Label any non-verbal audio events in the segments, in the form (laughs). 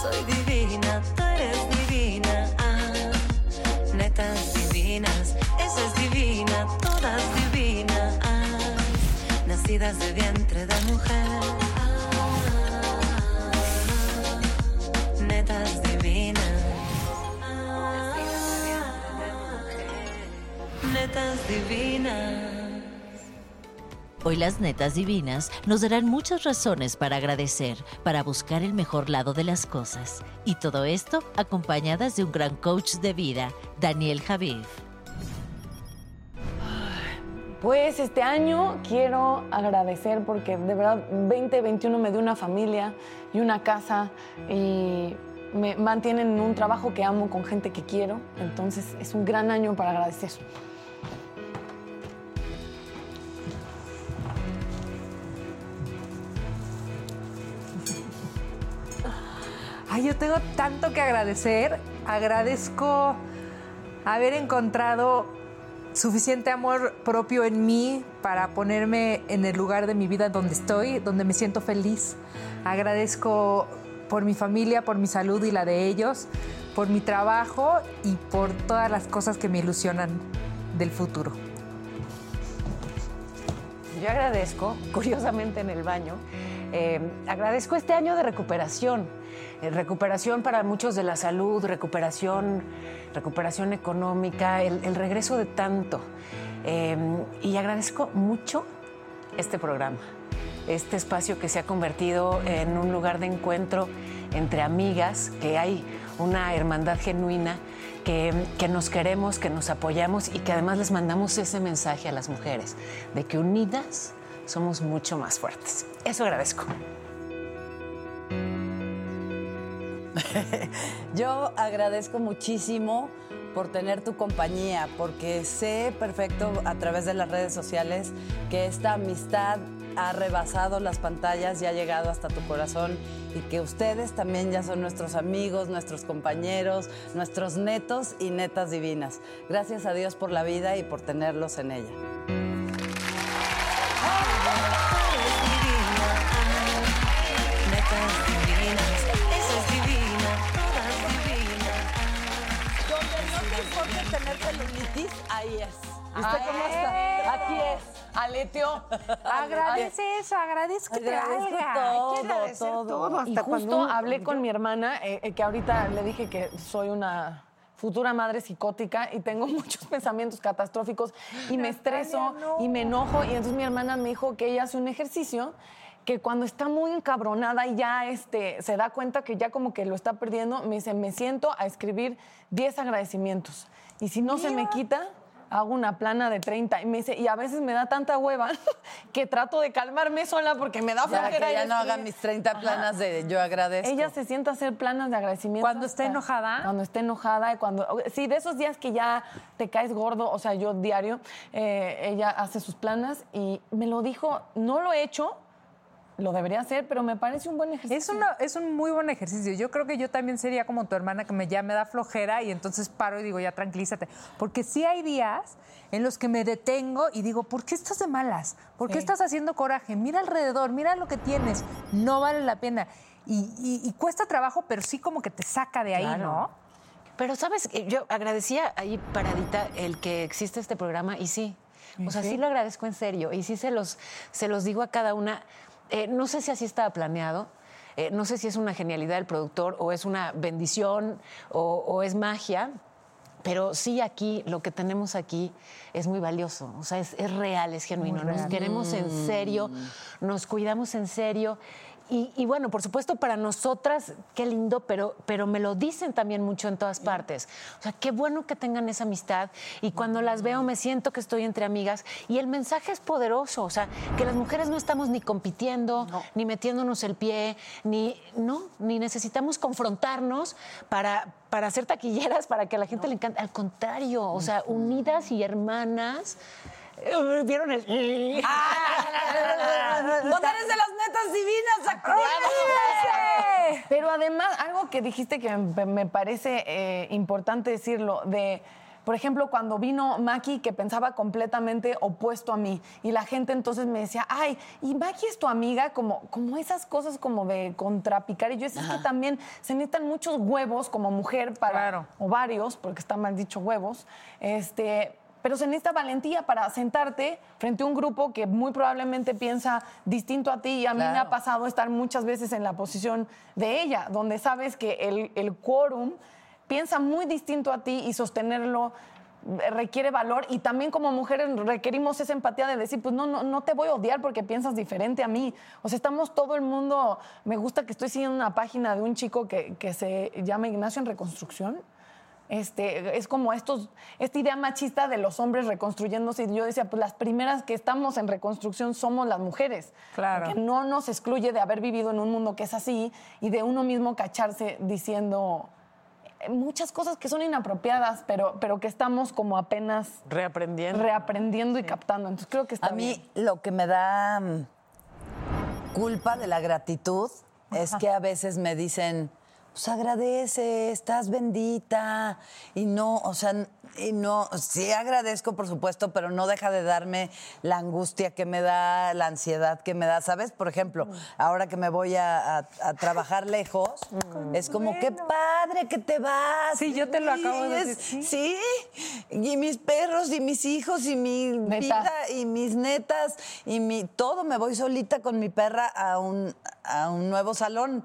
Soy divina, tú eres divina. Ah, netas divinas, esa es divina, todas divinas. Ah, nacidas de vientre de mujer. Ah, netas divinas. Netas divinas. Hoy las netas divinas nos darán muchas razones para agradecer, para buscar el mejor lado de las cosas. Y todo esto acompañadas de un gran coach de vida, Daniel Javid. Pues este año quiero agradecer porque de verdad 2021 me dio una familia y una casa y me mantienen en un trabajo que amo con gente que quiero. Entonces es un gran año para agradecer. Yo tengo tanto que agradecer. Agradezco haber encontrado suficiente amor propio en mí para ponerme en el lugar de mi vida donde estoy, donde me siento feliz. Agradezco por mi familia, por mi salud y la de ellos, por mi trabajo y por todas las cosas que me ilusionan del futuro. Yo agradezco, curiosamente en el baño, eh, agradezco este año de recuperación. Eh, recuperación para muchos de la salud, recuperación, recuperación económica, el, el regreso de tanto. Eh, y agradezco mucho este programa, este espacio que se ha convertido en un lugar de encuentro entre amigas, que hay una hermandad genuina, que, que nos queremos, que nos apoyamos y que además les mandamos ese mensaje a las mujeres, de que unidas somos mucho más fuertes. Eso agradezco. (laughs) Yo agradezco muchísimo por tener tu compañía, porque sé perfecto a través de las redes sociales que esta amistad ha rebasado las pantallas y ha llegado hasta tu corazón y que ustedes también ya son nuestros amigos, nuestros compañeros, nuestros netos y netas divinas. Gracias a Dios por la vida y por tenerlos en ella. Ahí es. ¿Viste Ay. cómo está? Aquí es. Aleteo. Agradece eso, agradezco que te Agradezco todo, Hay que agradecer todo. todo. Y Hasta justo cuando hablé con mi hermana, eh, eh, que ahorita le dije que soy una futura madre psicótica y tengo (laughs) muchos pensamientos catastróficos y me estreso y me enojo. Y entonces mi hermana me dijo que ella hace un ejercicio que cuando está muy encabronada y ya este, se da cuenta que ya como que lo está perdiendo, me dice, me siento a escribir 10 agradecimientos. Y si no se me quita, hago una plana de 30. Y me dice, y a veces me da tanta hueva (laughs) que trato de calmarme sola porque me da Ya flojera. que ya no haga mis 30 planas de yo agradezco. Ella se sienta a hacer planas de agradecimiento. ¿Cuando está enojada? Cuando está enojada. y Cuando, sí, de esos días que ya te caes gordo, o sea, yo diario, eh, ella hace sus planas y me lo dijo, no lo he hecho, lo debería hacer, pero me parece un buen ejercicio. Es, una- es un muy buen ejercicio. Yo creo que yo también sería como tu hermana, que me, ya me da flojera y entonces paro y digo, ya tranquilízate. Porque sí hay días en los que me detengo y digo, ¿por qué estás de malas? ¿Por qué Sí. estás haciendo coraje? Mira alrededor, mira lo que tienes. No vale la pena. Y, y- y cuesta trabajo, pero sí como que te saca de ahí, Claro. ¿no? Pero, ¿sabes? Yo agradecía ahí paradita el que existe este programa y sí. O sea, sí, lo agradezco en serio y sí se los, se los digo a cada una. Eh, no sé si así estaba planeado. Eh, no sé si es una genialidad del productor o es una bendición o, o es magia, pero sí aquí, lo que tenemos aquí es muy valioso, o sea, es, es real, es genuino, nos queremos en serio, nos cuidamos en serio. Y, y bueno, por supuesto, para nosotras, qué lindo, pero, pero me lo dicen también mucho en todas partes. O sea, qué bueno que tengan esa amistad. Y cuando las veo, me siento que estoy entre amigas. Y el mensaje es poderoso. O sea, que las mujeres no estamos ni compitiendo, ni metiéndonos el pie, ni, no, ni necesitamos confrontarnos para, para hacer taquilleras, para que a la gente le encante. Al contrario, o sea, unidas y hermanas. Eh, ¿Vieron el.? ¡Poderes de las netas divinas! Pero además, algo que dijiste que me parece eh, importante decirlo, de, por ejemplo, cuando vino Maki, que pensaba completamente opuesto a mí, y la gente entonces me decía, ay, y Maki es tu amiga, como, como esas cosas como de contrapicar, y yo decía, es que también se necesitan muchos huevos como mujer para, o varios, porque está mal dicho huevos, este... Pero se necesita valentía para sentarte frente a un grupo que muy probablemente piensa distinto a ti. Y a mí me ha pasado estar muchas veces en la posición de ella, donde sabes que el, el quórum piensa muy distinto a ti y sostenerlo eh, requiere valor y también como mujeres requerimos esa empatía de decir, pues no, no, no te voy a odiar porque piensas diferente a mí. O sea, estamos todo el mundo, me gusta que estoy siguiendo una página de un chico que, que se llama Ignacio en Reconstrucción. Este, es como estos, esta idea machista de los hombres reconstruyéndose. Y yo decía, pues las primeras que estamos en reconstrucción somos las mujeres. Claro. Que no nos excluye de haber vivido en un mundo que es así y de uno mismo cacharse diciendo eh, muchas cosas que son inapropiadas, pero, pero que estamos como apenas Reaprendiendo. reaprendiendo y captando. Entonces creo que está A mí bien. lo que me da mm, culpa de la gratitud es que a veces me dicen, pues agradece, estás bendita. Y no, o sea, y no, sí agradezco, por supuesto, pero no deja de darme la angustia que me da, la ansiedad que me da. ¿Sabes? Por ejemplo, Mm. ahora que me voy a, a- a trabajar lejos, (laughs) es como, qué padre que te vas. Sí, yo te lo acabo de decir. Sí, y mis perros y mis hijos y mi Neta. vida y mis netas y mi todo me voy solita con mi perra a un a un nuevo salón,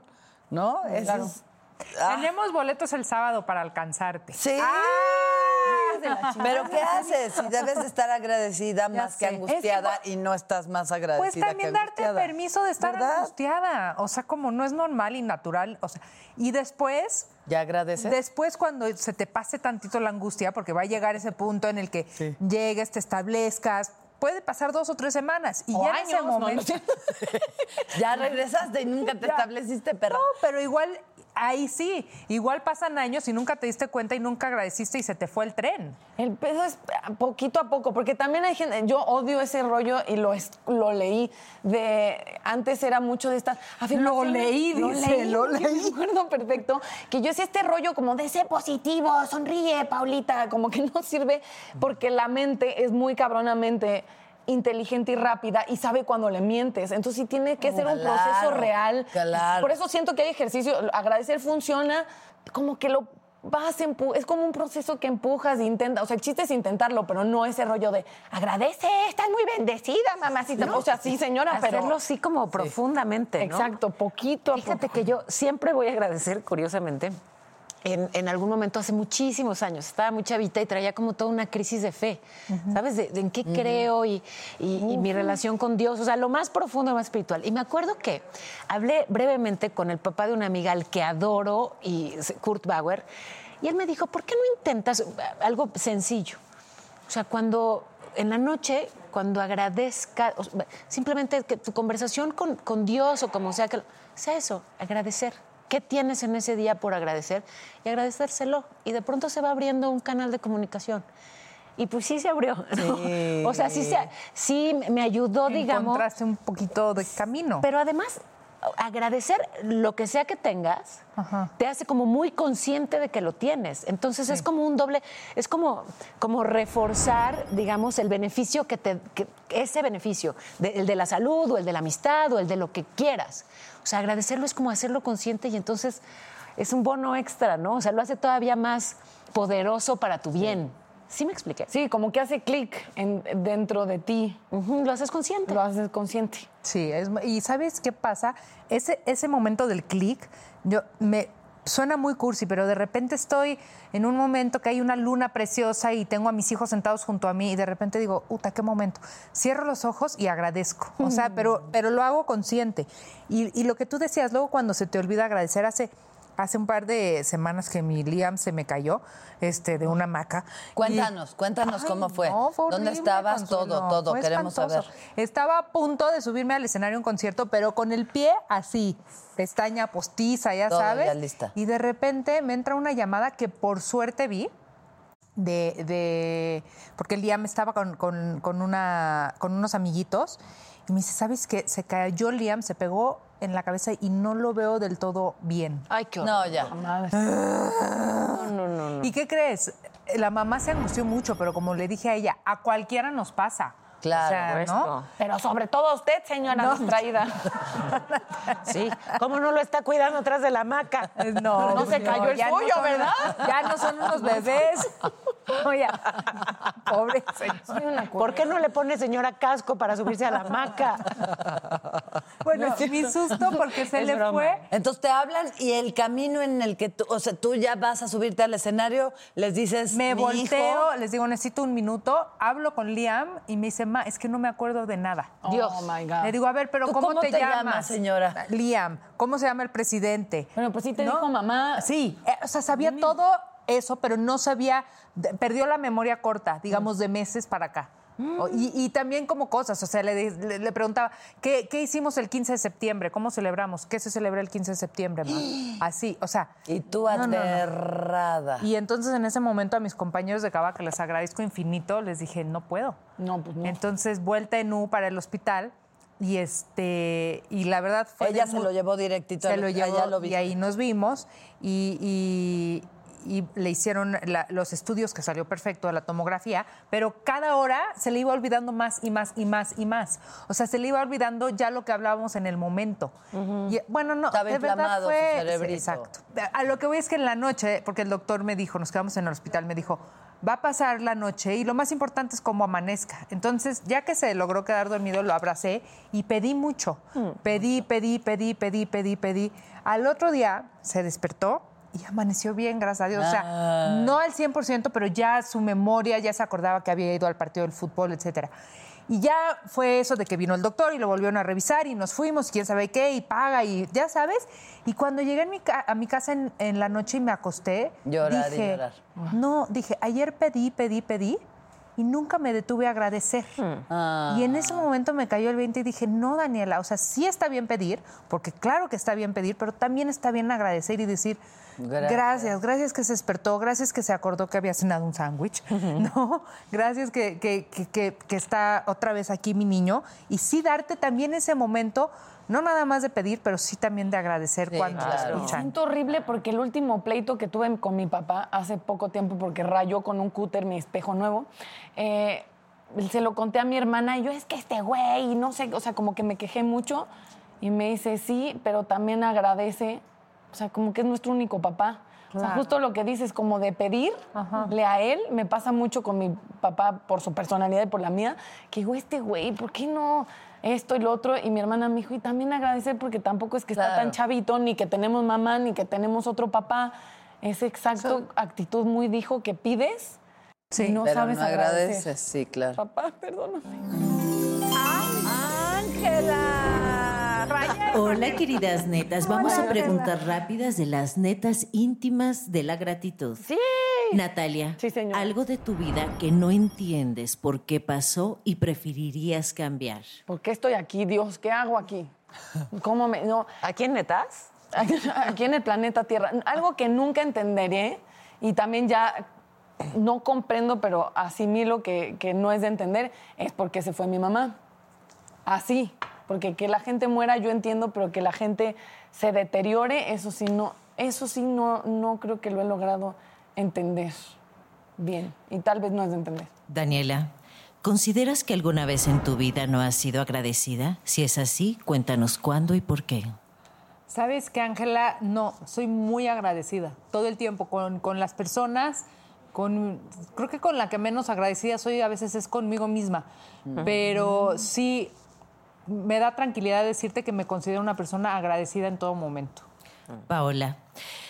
¿no? Eso Claro. es- ah, Tenemos boletos el sábado para alcanzarte. sí. Ah, Pero ¿qué haces? Si debes de estar agradecida más que angustiada y no estás más agradecida Pues también que darte permiso de estar ¿Verdad? angustiada. O sea, como no es normal y natural. O sea, y después, ¿Ya agradeces? después cuando se te pase tantito la angustia, porque va a llegar ese punto en el que llegues, te establezcas, puede pasar dos o tres semanas. Y O ya en ese años, ¿no? momento. (laughs) ya regresaste y nunca te Ya. estableciste, perra. No, pero igual, ahí sí. Igual pasan años y nunca te diste cuenta y nunca agradeciste y se te fue el tren. El peso es poquito a poco, porque también hay gente, yo odio ese rollo y lo, lo leí, de antes era mucho de estas afirmaciones. leí, dice, lo yo Me acuerdo perfecto, que yo decía este rollo como de ser positivo, sonríe, Paulita, como que no sirve, porque la mente es muy cabronamente inteligente y rápida y sabe cuando le mientes. Entonces sí tiene que ser un proceso real. claro. Por eso siento que hay ejercicio, agradecer funciona, como que lo vas, empu- es como un proceso que empujas e intentas, o sea, el chiste es intentarlo, pero no ese rollo de agradece, estás muy bendecida, mamacita. o sea, sí, señora, pero... Hacerlo sí como profundamente, ¿no? Exacto, poquito a Fíjate poco. que yo siempre voy a agradecer, curiosamente, en, en algún momento hace muchísimos años, estaba muy chavita y traía como toda una crisis de fe, ¿sabes? De, de en qué creo y, y- y mi relación con Dios, o sea, lo más profundo, más espiritual. Y me acuerdo que hablé brevemente con el papá de una amiga al que adoro, y Kurt Bauer, y él me dijo, ¿por qué no intentas algo sencillo? O sea, cuando en la noche, cuando agradezca, simplemente que tu conversación con, con Dios o como sea que lo- sea eso, agradecer. ¿Qué tienes en ese día por agradecer? Y agradecérselo. Y de pronto se va abriendo un canal de comunicación. Y pues sí se abrió. ¿no? Sí. (laughs) O sea, sí, se- sí me ayudó, digamos. Encontraste un poquito de camino. Pero además, agradecer lo que sea que tengas Ajá. te hace como muy consciente de que lo tienes. Entonces es como un doble, es como, como reforzar, digamos, el beneficio que te, que- ese beneficio, de- el de la salud o el de la amistad o el de lo que quieras. O sea, agradecerlo es como hacerlo consciente y entonces es un bono extra, ¿no? O sea, lo hace todavía más poderoso para tu bien. ¿Sí me expliqué? Sí, como que hace clic en- dentro de ti. Lo haces consciente. Lo haces consciente. Sí, es- y ¿sabes qué pasa? Ese, ese momento del clic, yo me suena muy cursi, pero de repente estoy en un momento que hay una luna preciosa y tengo a mis hijos sentados junto a mí y de repente digo, uta, qué momento. Cierro los ojos y agradezco. O sea, pero, pero lo hago consciente. Y, y lo que tú decías, luego cuando se te olvida agradecer, hace, hace un par de semanas que mi Liam se me cayó este, de una hamaca. y- Cuéntanos, cuéntanos Ay, cómo fue. no, fue ¿Dónde estabas? Consuelo. Todo, todo, Fue queremos espantoso. saber. Estaba a punto de subirme al escenario a un concierto, pero con el pie así, pestaña postiza, ya Todo sabes. ya lista. Y de repente me entra una llamada que por suerte vi. De, de- porque el me estaba con, con- con una, con unos amiguitos y me dice, ¿sabes qué? Se cayó Liam, se pegó en la cabeza y no lo veo del todo bien. Ay, qué No, ya. ¿Y qué crees? La mamá se angustió mucho, pero como le dije a ella, a cualquiera nos pasa. Claro, O sea, ¿no? Pero sobre todo a usted, señora No. distraída. (laughs) Sí, ¿cómo no lo está cuidando atrás de la hamaca? No, No se cayó el suyo, son- ¿verdad? Ya no son unos bebés. (laughs) Oye, pobre (laughs) señor. Soy una ¿Por qué no le pone señora casco para subirse a la hamaca? Bueno, mi susto porque se Es le broma. fue. Entonces te hablan y el camino en el que tú, o sea, tú ya vas a subirte al escenario, les dices, Me "Mi volteo, hijo". les digo, necesito un minuto, hablo con Liam y me dice, es que no me acuerdo de nada. Dios. Oh my God. Le digo, a ver, pero ¿Tú ¿cómo, cómo te, te llamas? llamas, señora? Liam, ¿cómo se llama el presidente? Bueno, pues sí te dijo mamá. Sí, eh, o sea, sabía todo eso, pero no sabía, perdió la memoria corta, digamos, de meses para acá. Mm. Y, y también como cosas, o sea, le, le- le preguntaba, ¿qué, qué hicimos el 15 de septiembre? ¿Cómo celebramos? ¿Qué se celebra el 15 de septiembre? (gasps) Así, o sea. Y tú no, no, no. aterrada. Y entonces en ese momento a mis compañeros de Cava, que les agradezco infinito, les dije, no puedo. No, pues no. Entonces, vuelta en U para el hospital. Y este, y la verdad fue. Ella se muy- lo llevó directito Se lo llevó lo y ahí nos vimos. Y, y- y le hicieron la- los estudios que salió perfecto de la tomografía, pero cada hora se le iba olvidando más y más y más y más. O sea, se le iba olvidando ya lo que hablábamos en el momento. Y, bueno, no, Estaba de verdad inflamado su fue. exacto. A lo que voy es que en la noche, porque el doctor me dijo, nos quedamos en el hospital, me dijo, va a pasar la noche y lo más importante es cómo amanezca. Entonces, ya que se logró quedar dormido, lo abracé y pedí mucho. Pedí, pedí, pedí, pedí, pedí, pedí. Al otro día se despertó y amaneció bien, gracias a Dios. O sea, no al 100%, pero ya su memoria ya se acordaba que había ido al partido del fútbol, etcétera. Y ya fue eso de que vino el doctor y lo volvieron a revisar y nos fuimos, quién sabe qué, y paga, y ya sabes. Y cuando llegué en mi ca- a mi casa en, en la noche y me acosté, Llorar y dije, llorar. no, dije, ayer pedí, pedí, pedí y nunca me detuve a agradecer. Ah. Y en ese momento me cayó el 20 y dije, no, Daniela, o sea, sí está bien pedir, porque claro que está bien pedir, pero también está bien agradecer y decir, Gracias. gracias, gracias, que se despertó, gracias que se acordó que había cenado un sándwich, (laughs) ¿no? Gracias que, que- que- que- que está otra vez aquí mi niño. Y sí darte también ese momento, no nada más de pedir, pero sí también de agradecer Sí, cuando claro. lo Me escuchan. siento horrible porque el último pleito que tuve con mi papá hace poco tiempo porque rayó con un cúter mi espejo nuevo, eh, se lo conté a mi hermana y yo es que este güey, y no sé, o sea, como que me quejé mucho y me dice sí, pero también agradece, o sea, como que es nuestro único papá. O sea, justo lo que dices, como de pedirle a él, me pasa mucho con mi papá por su personalidad y por la mía, que digo, este güey, ¿por qué no esto y lo otro? Y mi hermana me dijo, y también agradecer porque tampoco es que está Claro. tan chavito, ni que tenemos mamá, ni que tenemos otro papá. Es exacto, actitud muy dijo que pides Sí, y no Pero sabes no agradecer. agradeces, sí, claro. Papá, perdóname. Hola, queridas netas. Vamos a preguntas rápidas de las netas íntimas de la gratitud. Sí. Natalia, Sí, algo de tu vida que no entiendes por qué pasó y preferirías cambiar. ¿Por qué estoy aquí, Dios? ¿Qué hago aquí? (laughs) ¿Cómo me.? No, ¿Aquí en Netas? (laughs) aquí en el planeta Tierra. Algo que nunca entenderé y también ya no comprendo, pero asimilo que, que no es de entender, es porque se fue mi mamá. Así. Porque que la gente muera yo entiendo, pero que la gente se deteriore, eso sí no, eso sí no, no creo que lo he logrado entender bien. Y tal vez no es de entender. Daniela, ¿consideras que alguna vez en tu vida no has sido agradecida? Si es así, cuéntanos cuándo y por qué. ¿Sabes qué, Ángela? No, soy muy agradecida todo el tiempo con, con las personas con, creo que con la que menos agradecida soy a veces es conmigo misma, pero sí me da tranquilidad decirte que me considero una persona agradecida en todo momento. Paola,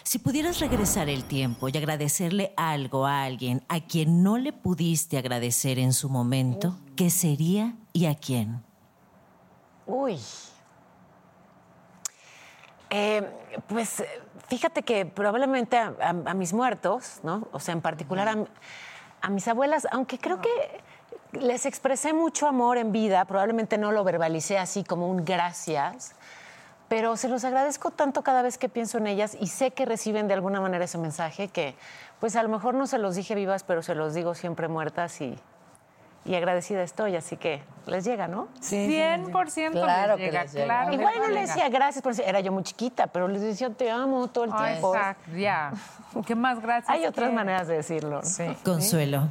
si pudieras regresar el tiempo y agradecerle algo a alguien a quien no le pudiste agradecer en su momento, ¿qué sería y a quién? Uy. Eh, pues fíjate que probablemente a, a- a mis muertos, ¿no? O sea, en particular a, a mis abuelas, aunque creo que les expresé mucho amor en vida, probablemente no lo verbalicé así como un gracias, pero se los agradezco tanto cada vez que pienso en ellas y sé que reciben de alguna manera ese mensaje que, pues a lo mejor no se los dije vivas, pero se los digo siempre muertas y, y agradecida estoy, así que les llega, ¿no? 100% Claro les que llega, les llega. claro que Igual no les le decía gracias, porque era yo muy chiquita, pero les decía te amo todo el tiempo. exacto, ya. (laughs) ¿Qué más gracias? Hay otras maneras de decirlo. ¿no? Sí. Consuelo,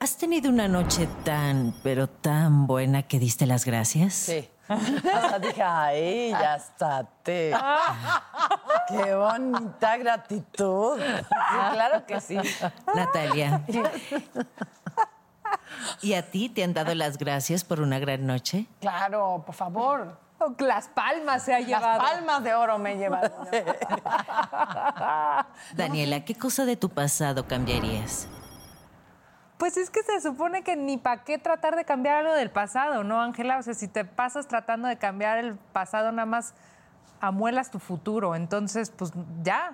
¿has tenido una noche tan, pero tan buena que diste las gracias? Sí. Hasta dije, ay, ya está. (laughs) Qué bonita gratitud. Sí, claro que sí. Natalia. ¿Y a ti te han dado las gracias por una gran noche? Claro, por favor. Las palmas se ha Las llevado. palmas de oro me llevan. (laughs) Daniela, ¿qué cosa de tu pasado cambiarías? Pues es que se supone que ni para qué tratar de cambiar algo del pasado, ¿no, Ángela? O sea, si te pasas tratando de cambiar el pasado, nada más amuelas tu futuro. Entonces, pues ya,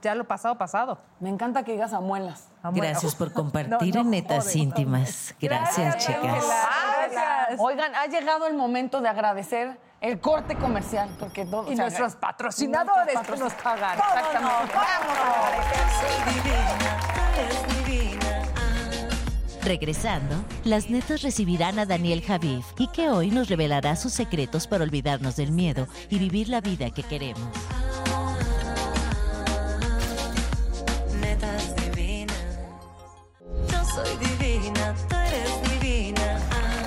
ya lo pasado, pasado. Me encanta que digas amuelas. Amuela. Gracias por (laughs) No, compartir no en Netas. Íntimas. Gracias, chicas. Ángela, Gracias. Oigan, ha llegado el momento de agradecer el corte comercial, porque todo, Y o sea, nuestros patrocinadores nuestros que nos pagan. Exactamente. Vamos a agradecer. Regresando, las netas recibirán a Daniel Javif y que hoy nos revelará sus secretos para olvidarnos del miedo y vivir la vida que queremos. Netas divinas. Yo soy divina, tú eres divina. Ah,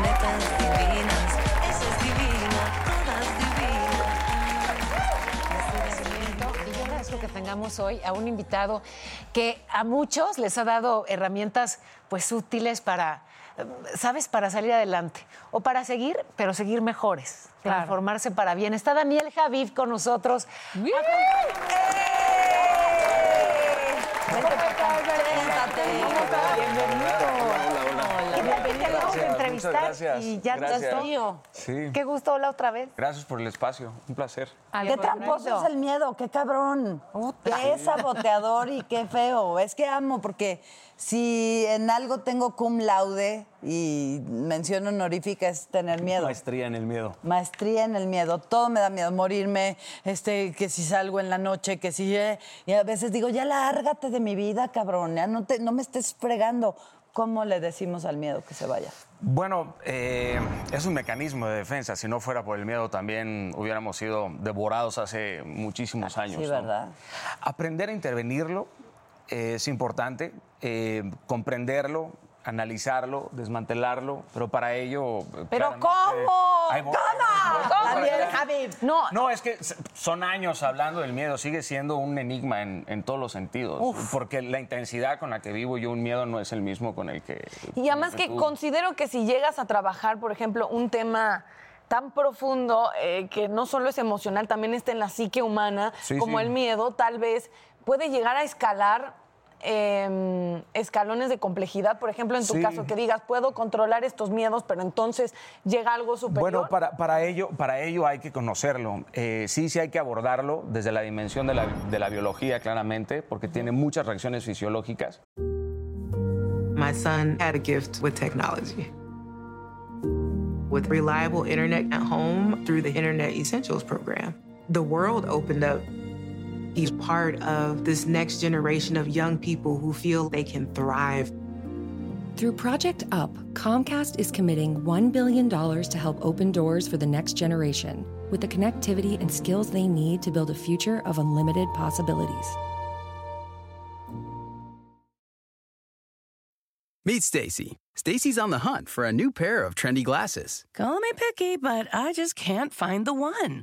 netas divinas, esa es divina, todas divinas. Y yo agradezco que tengamos hoy a un invitado que a muchos les ha dado herramientas pues útiles para, ¿sabes? Para salir adelante. O para seguir, pero seguir mejores. Transformarse para bien. Está Daniel Javid con nosotros. Muchas gracias. y ya Gracias. estás tío. Sí. Qué gusto hola otra vez. Gracias por el espacio, un placer. Qué tramposo es el miedo, qué cabrón. Qué saboteador y qué feo. Es que amo, porque si en algo tengo cum laude y mención honorífica es tener miedo. Maestría en el miedo. Maestría en el miedo, todo me da miedo, morirme, este, que si salgo en la noche, que si... eh, y a veces digo, ya lárgate de mi vida, cabrón, ya no, te, no me estés fregando. ¿Cómo le decimos al miedo que se vaya? Bueno, eh, es un mecanismo de defensa. Si no fuera por el miedo, también hubiéramos sido devorados hace muchísimos años. Sí, ¿no? ¿verdad? Aprender a intervenirlo eh, es importante, eh, comprenderlo, analizarlo, desmantelarlo, pero para ello. ¿Pero cómo? ¿Cómo? ¿Cómo? No, No, es que son años hablando del miedo, sigue siendo un enigma en, en todos los sentidos, porque la intensidad con la que vivo yo un miedo no es el mismo con el que... Y además que tú. considero que si llegas a trabajar, por ejemplo, un tema tan profundo eh, que no solo es emocional, también está en la psique humana, Sí, como sí. el miedo, tal vez puede llegar a escalar eh, escalones de complejidad. Por ejemplo, en tu Sí. caso, que digas, puedo controlar estos miedos, pero entonces llega algo superior. Bueno, para, para, ello, para ello hay que conocerlo. Eh, sí, sí hay que abordarlo desde la dimensión de la, de la biología, claramente, porque tiene muchas reacciones fisiológicas. My son had a gift with technology. With reliable internet at home through the Internet Essentials program, the world opened up. He's part of this next generation of young people who feel they can thrive. Through Project UP, Comcast is committing $1 billion to help open doors for the next generation with the connectivity and skills they need to build a future of unlimited possibilities. Meet Stacy. Stacy's on the hunt for a new pair of trendy glasses. Call me picky, but I just can't find the one.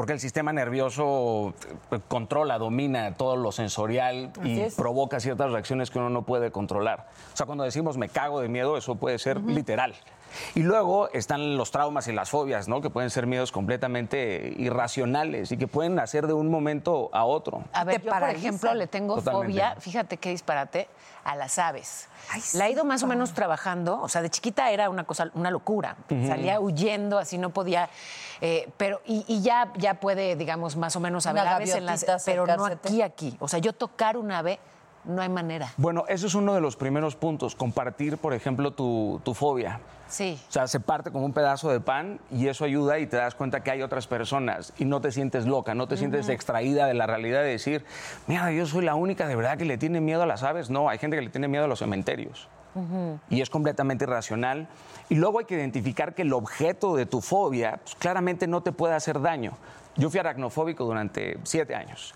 Porque el sistema nervioso eh, controla, domina todo lo sensorial y es. provoca ciertas reacciones que uno no puede controlar. O sea, cuando decimos me cago de miedo, eso puede ser literal. Y luego están los traumas y las fobias, ¿no? Que pueden ser miedos completamente irracionales y que pueden nacer de un momento a otro. A ver, yo, por ejemplo, le tengo Totalmente. fobia, fíjate qué disparate, a las aves. Ay, La he ido más o menos trabajando, o sea, de chiquita era una cosa, una locura. Salía huyendo, así no podía. eh, pero, y, y ya, ya puede, digamos, más o menos haber aves en las. Pero no aquí, aquí. O sea, yo tocar un ave, no hay manera. Bueno, eso es uno de los primeros puntos, compartir, por ejemplo, tu, tu fobia. Sí. O sea, se parte como un pedazo de pan y eso ayuda y te das cuenta que hay otras personas y no te sientes loca, no te sientes extraída de la realidad de decir, mira, yo soy la única de verdad que le tiene miedo a las aves. No, hay gente que le tiene miedo a los cementerios. Y es completamente irracional. Y luego hay que identificar que el objeto de tu fobia pues, claramente no te puede hacer daño. Yo fui aracnofóbico durante siete años.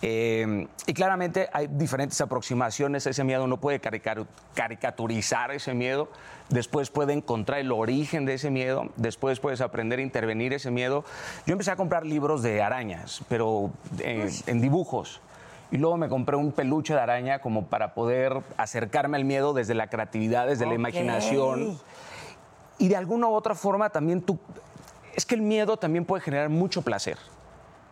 Eh, y claramente hay diferentes aproximaciones a ese miedo. Uno puede caricaturizar ese miedo, después puede encontrar el origen de ese miedo, después puedes aprender a intervenir ese miedo. Yo empecé a comprar libros de arañas, pero eh, en dibujos. Y luego me compré un peluche de araña como para poder acercarme al miedo desde la creatividad, desde la imaginación. Y de alguna u otra forma también tú... Es que el miedo también puede generar mucho placer,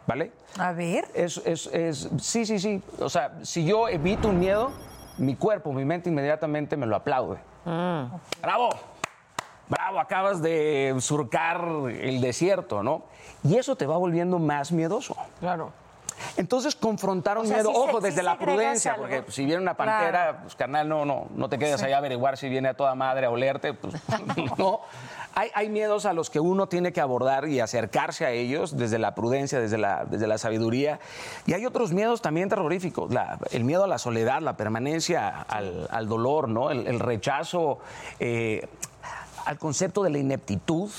¿vale? A ver. Es, es, es- sí, sí, sí. O sea, si yo evito un miedo, mi cuerpo, mi mente inmediatamente me lo aplaude. ¡Bravo! Bravo, acabas de surcar el desierto, ¿no? Y eso te va volviendo más miedoso. Claro. Entonces, confrontar un O sea, miedo, sí ojo, sí desde la prudencia, algo. porque si viene una pantera, pues carnal, no, no, no te quedes ahí a averiguar si viene a toda madre a olerte, pues (laughs) (laughs) no. Hay, hay miedos a los que uno tiene que abordar y acercarse a ellos desde la prudencia, desde la, desde la sabiduría. Y hay otros miedos también terroríficos, la- el miedo a la soledad, la permanencia al, al dolor, ¿no? el, el rechazo eh, al concepto de la ineptitud,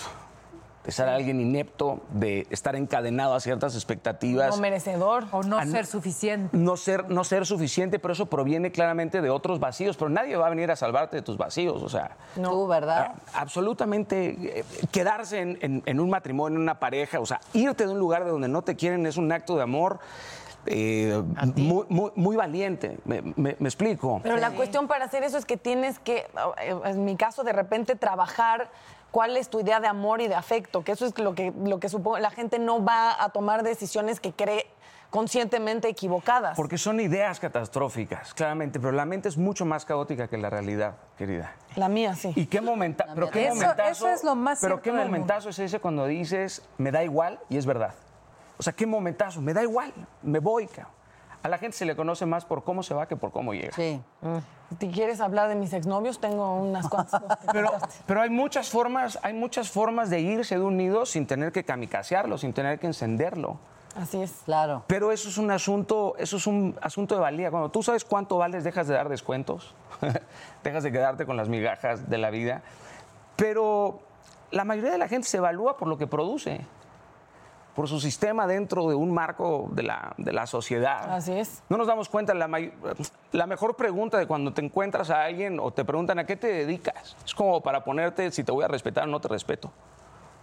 de ser alguien inepto, de estar encadenado a ciertas expectativas No merecedor. O no no. ser suficiente. no ser, no ser suficiente, pero eso proviene claramente de otros vacíos. Pero nadie va a venir a salvarte de tus vacíos. O sea, Tú, ¿verdad? a- absolutamente eh, quedarse en, en- en un matrimonio, en una pareja, o sea, irte de un lugar de donde no te quieren es un acto de amor eh, muy, muy- muy valiente. Me, me- me explico. Pero la cuestión para hacer eso es que tienes que, eh, en mi caso, de repente trabajar cuál es tu idea de amor y de afecto, que eso es lo que, lo que supongo, la gente no va a tomar decisiones que cree conscientemente equivocadas. Porque son ideas catastróficas, claramente, pero la mente es mucho más caótica que la realidad, querida. La mía, sí. ¿Y qué, momenta pero qué Eso- momentazo? eso es lo más Pero qué momentazo es ese cuando dices, me da igual y es verdad. O sea, qué momentazo, me da igual, me voy. cabrón. A la gente se le conoce más por cómo se va que por cómo llega. Sí. Si quieres hablar de mis exnovios, tengo unas cuantas (laughs) Pero, pero hay muchas formas, hay muchas formas de irse de un nido sin tener que kamikazearlo, sin tener que encenderlo. Así es. Claro. Pero eso es un asunto, eso es un asunto de valía. Cuando tú sabes cuánto vales, dejas de dar descuentos, (laughs) dejas de quedarte con las migajas de la vida. Pero la mayoría de la gente se evalúa por lo que produce, por su sistema dentro de un marco de la, de la sociedad. Así es. No nos damos cuenta, la, la mejor pregunta de cuando te encuentras a alguien o te preguntan a qué te dedicas, es como para ponerte si te voy a respetar o no te respeto.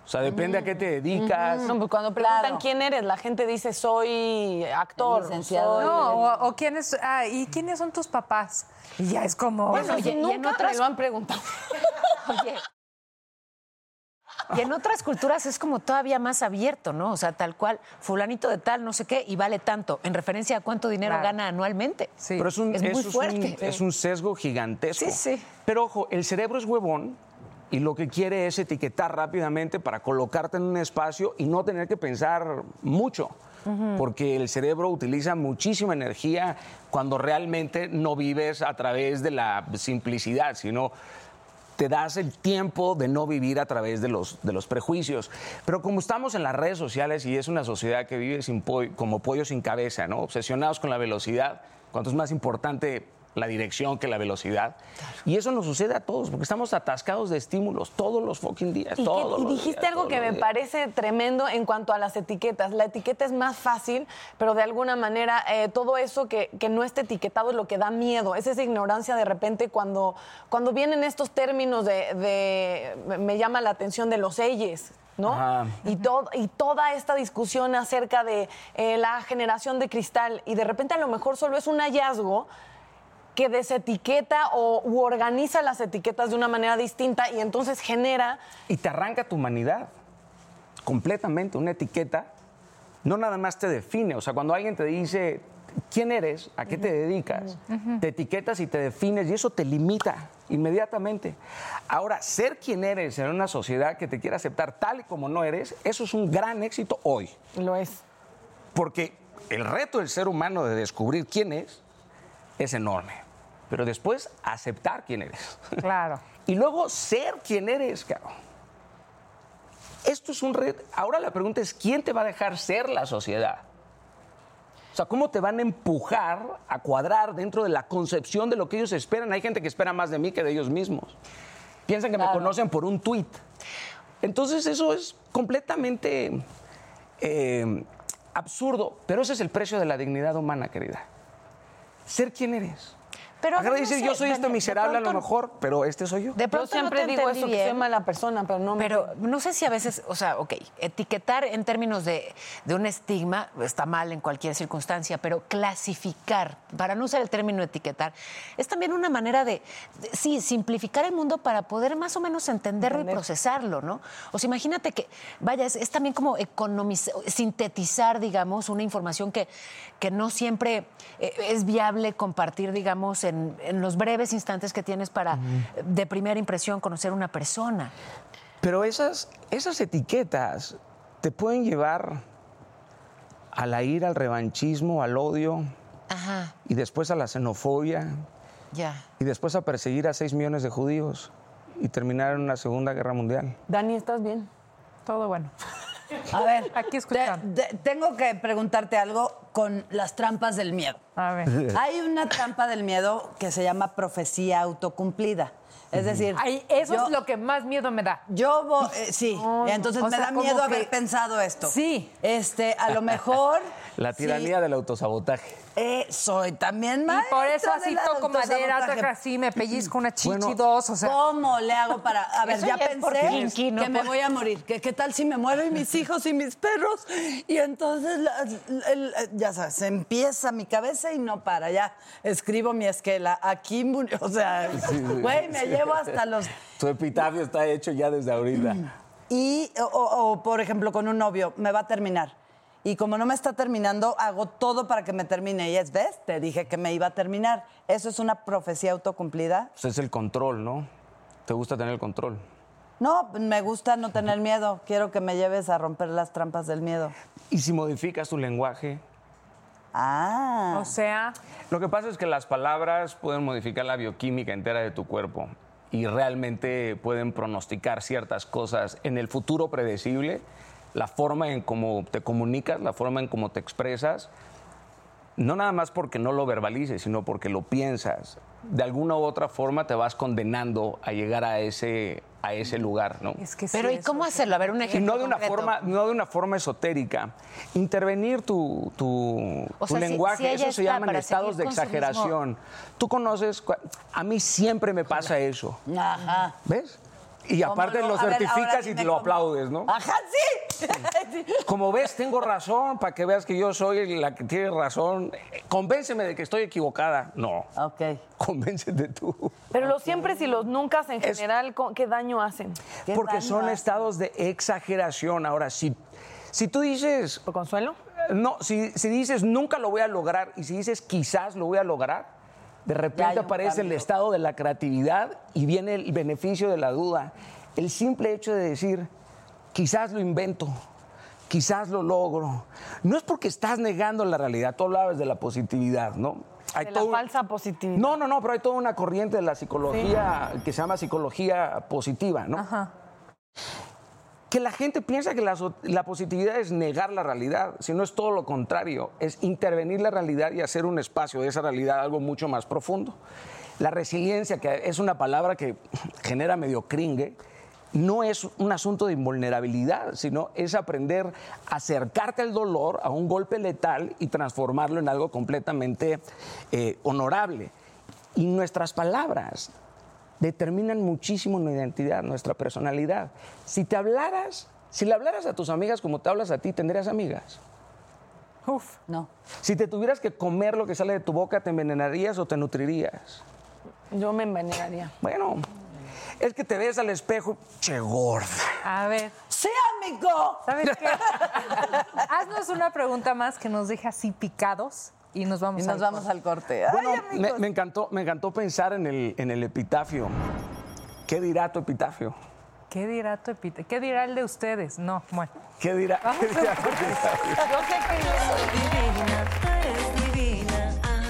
O sea, depende a qué te dedicas. No, pues cuando preguntan Claro. quién eres, la gente dice soy actor. Licenciado. soy- No, o, o quiénes, ah, ¿y quiénes son tus papás? Y ya es como. Bueno, Oye, nunca otras- me lo han preguntado. (laughs) Oye. Y en otras culturas es como todavía más abierto, ¿no? O sea, tal cual, fulanito de tal, no sé qué, y vale tanto, en referencia a cuánto dinero Claro. gana anualmente. Sí. Pero es un, Es muy un- fuerte. es un sesgo gigantesco. Sí, sí. Pero ojo, el cerebro es huevón y lo que quiere es etiquetar rápidamente para colocarte en un espacio y no tener que pensar mucho. Porque el cerebro utiliza muchísima energía cuando realmente no vives a través de la simplicidad, sino te das el tiempo de no vivir a través de los, de los prejuicios. Pero como estamos en las redes sociales y es una sociedad que vive sin como pollo sin cabeza, ¿no? obsesionados con la velocidad, cuanto es más importante la dirección que la velocidad. Y eso nos sucede a todos, porque estamos atascados de estímulos todos los fucking días. Y, que- dijiste días, algo que me días. parece tremendo en cuanto a las etiquetas. La etiqueta es más fácil, pero de alguna manera eh, todo eso que, que no esté etiquetado es lo que da miedo. Es esa ignorancia de repente cuando, cuando vienen estos términos de, de- me- llama la atención de los elles. ¿No? Ajá. Y, to- y toda esta discusión acerca de eh, la generación de cristal y de repente a lo mejor solo es un hallazgo que desetiqueta o u organiza las etiquetas de una manera distinta y entonces genera Y te arranca tu humanidad completamente. Una etiqueta no nada más te define. O sea, cuando alguien te dice quién eres, a qué te dedicas, te etiquetas y te defines y eso te limita inmediatamente. Ahora, ser quien eres en una sociedad que te quiere aceptar tal y como no eres, eso es un gran éxito hoy. Lo es. Porque el reto del ser humano de descubrir quién es es enorme. Pero después aceptar quién eres. Claro. (laughs) Y luego ser quien eres, cabrón. Esto es un reto. Ahora la pregunta es, ¿quién te va a dejar ser la sociedad? O sea, ¿cómo te van a empujar a cuadrar dentro de la concepción de lo que ellos esperan? Hay gente que espera más de mí que de ellos mismos. Piensan que me conocen por un tuit. Entonces eso es completamente eh, absurdo, pero ese es el precio de la dignidad humana, querida. Ser quien eres. Pero de no sé, yo soy este miserable a lo mejor, pero este soy yo. De Yo pronto siempre no te digo eso, que soy mala persona, pero no me... Pero no sé si a veces, o sea, ok, etiquetar en términos de, de un estigma está mal en cualquier circunstancia, pero clasificar, para no usar el término etiquetar, es también una manera de, de- sí, simplificar el mundo para poder más o menos entenderlo y procesarlo, ¿no? O sea, imagínate que, vaya, es, es también como economizar, sintetizar, digamos, una información que, que no siempre eh, es viable compartir, digamos, en, en los breves instantes que tienes para, de primera impresión, conocer una persona. Pero esas, esas etiquetas te pueden llevar a la ira, al revanchismo, al odio Ajá, y después a la xenofobia ya. y después a perseguir a 6 millones de judíos y terminar en una segunda guerra mundial. Dani, ¿estás bien? Todo bueno. A ver, Aquí escuchando. te- te- tengo que preguntarte algo con las trampas del miedo. A ver. Hay una trampa del miedo que se llama profecía autocumplida. Es decir, Ay, eso yo, es lo que más miedo me da. yo vo- eh, sí, entonces me sea, da miedo que- haber pensado esto. Sí. Este, a lo mejor (laughs) La sí, tiranía del autosabotaje. Eh, soy también Y maestra por eso así toco madera, otra así, me pellizco una chichi, Bueno, dos, o sea. ¿Cómo le hago para.? A ver, ya pensé kinky, no que me por- voy a morir. ¿Qué, qué tal si me muero y mis hijos y mis perros? Y entonces, la- el- ya sabes, se empieza mi cabeza y no para. Ya escribo mi esquela. Aquí murió. O sea, (laughs) güey, me llevo hasta los. Tu epitafio está hecho ya desde ahorita. Y, o, por ejemplo, con un novio, me va a terminar. Y como no me está terminando, hago todo para que me termine. Y es, ¿ves? Te dije que me iba a terminar. ¿Eso es una profecía autocumplida? Pues es el control, ¿no? Te gusta tener el control. No, me gusta no tener miedo. Quiero que me lleves a romper las trampas del miedo. Y si modificas tu lenguaje, Ah. O sea, Lo que pasa es que las palabras pueden modificar la bioquímica entera de tu cuerpo y realmente pueden pronosticar ciertas cosas en el futuro predecible, la forma en cómo te comunicas, la forma en cómo te expresas, no nada más porque no lo verbalices, sino porque lo piensas. De alguna u otra forma te vas condenando a llegar a ese, a ese lugar, ¿no? es que sí, Pero ¿y cómo sí. hacerlo? A ver, un Y ejemplo no de una concreto. forma, no de una forma esotérica. Intervenir tu, tu, sea, si- lenguaje, si ella eso se llaman estados de exageración. Tú conoces, a mí siempre me pasa eso. Ajá. ¿Ves? Y aparte ¿Cómo lo ver, certificas y dime lo cómo. aplaudes, ¿no? Ajá, sí. (laughs) Como ves, tengo razón, para que veas que yo soy la que tiene razón. Convénceme de que estoy equivocada. No, ok. convéncete tú. Pero los siempre y los nunca en general, ¿co- ¿qué daño hacen? ¿Qué Porque daño son hace? estados de exageración. Ahora, si, si tú dices, ¿Por consuelo? No, si, si dices nunca lo voy a lograr y si dices quizás lo voy a lograr, de repente aparece el estado de la creatividad y viene el beneficio de la duda. El simple hecho de decir quizás lo invento, quizás lo logro, no es porque estás negando la realidad, tú hablabas de la positividad, ¿no? Hay De la todo- falsa positividad. No, no, no, pero hay toda una corriente de la psicología que se llama psicología positiva, ¿no? Ajá. Que la gente piensa que la, la positividad es negar la realidad, sino es todo lo contrario, es intervenir la realidad y hacer un espacio de esa realidad algo mucho más profundo. La resiliencia, que es una palabra que genera medio cringe, no es un asunto de invulnerabilidad, sino es aprender a acercarte al dolor, a un golpe letal y transformarlo en algo completamente eh, honorable. Y nuestras palabras determinan muchísimo nuestra identidad, nuestra personalidad. Si te hablaras, si le hablaras a tus amigas como te hablas a ti, tendrías amigas. Uf. No. Si te tuvieras que comer lo que sale de tu boca, ¿te envenenarías o te nutrirías? Yo me envenenaría. Bueno, es que te ves al espejo, che gorda. A ver, ¡Sí, amigo! ¿sabes qué? (laughs) Haznos una pregunta más que nos deje así picados y nos vamos Y nos al vamos corte. al corte. Ay, Bueno, me, encantó, me encantó pensar en el, en el epitafio. ¿Qué dirá tu epitafio? ¿Qué dirá tu epite? ¿Qué dirá el de ustedes? No, bueno. ¿Qué dirá, qué dirá tu epitafio? Yo sé que Divina, tú eres divina. Ah.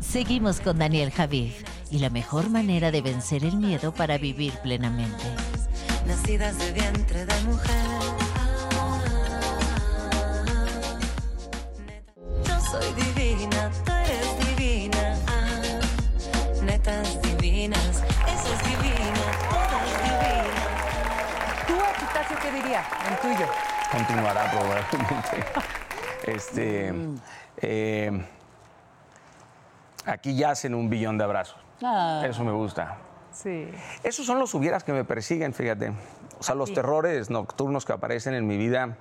Seguimos con Daniel Javid y la mejor manera de vencer el miedo para vivir plenamente. nacidas de vientre de mujer. Soy divina, tú eres divina. Ah, netas divinas, esa es divina, todas divinas. ¿Tú, Epitafio, qué diría? El tuyo. Continuará probablemente. Este, eh, aquí yacen un billón de abrazos. Ah. Eso me gusta. Sí. Esos son los hubieras que me persiguen, fíjate. O sea, los terrores nocturnos que aparecen en mi vida,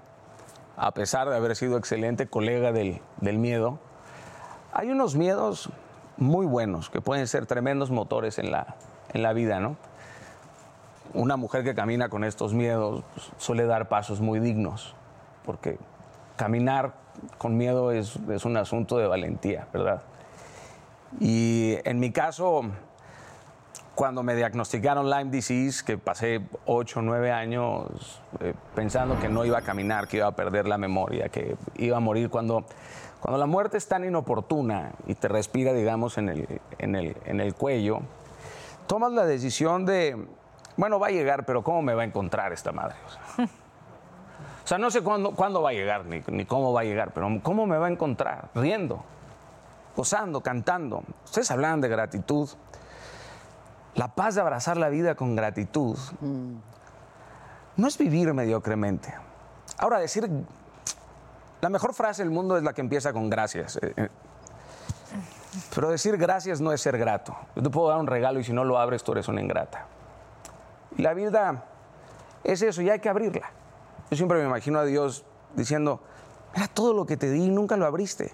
a pesar de haber sido excelente colega del, del miedo, hay unos miedos muy buenos que pueden ser tremendos motores en la, en la vida, ¿no? Una mujer que camina con estos miedos suele dar pasos muy dignos, porque caminar con miedo es, es un asunto de valentía, ¿verdad? Y en mi caso, cuando me diagnosticaron Lyme disease, que pasé 8 o 9 años eh, pensando que no iba a caminar, que iba a perder la memoria, que iba a morir, cuando, cuando la muerte es tan inoportuna y te respira, digamos, en el, en el, en el cuello, tomas la decisión de, bueno, va a llegar, pero ¿cómo me va a encontrar esta madre? O sea, o sea, no sé cuándo, cuándo va a llegar, ni, ni cómo va a llegar, pero ¿cómo me va a encontrar? Riendo, gozando, cantando. Ustedes hablaban de gratitud. La paz de abrazar la vida con gratitud no es vivir mediocremente. Ahora, decir, la mejor frase del mundo es la que empieza con gracias. eh, eh. Pero decir gracias no es ser grato. Yo te puedo dar un regalo y si no lo abres, tú eres una ingrata. Y la vida es eso, y hay que abrirla. Yo siempre me imagino a Dios diciendo, mira todo lo que te di y nunca lo abriste.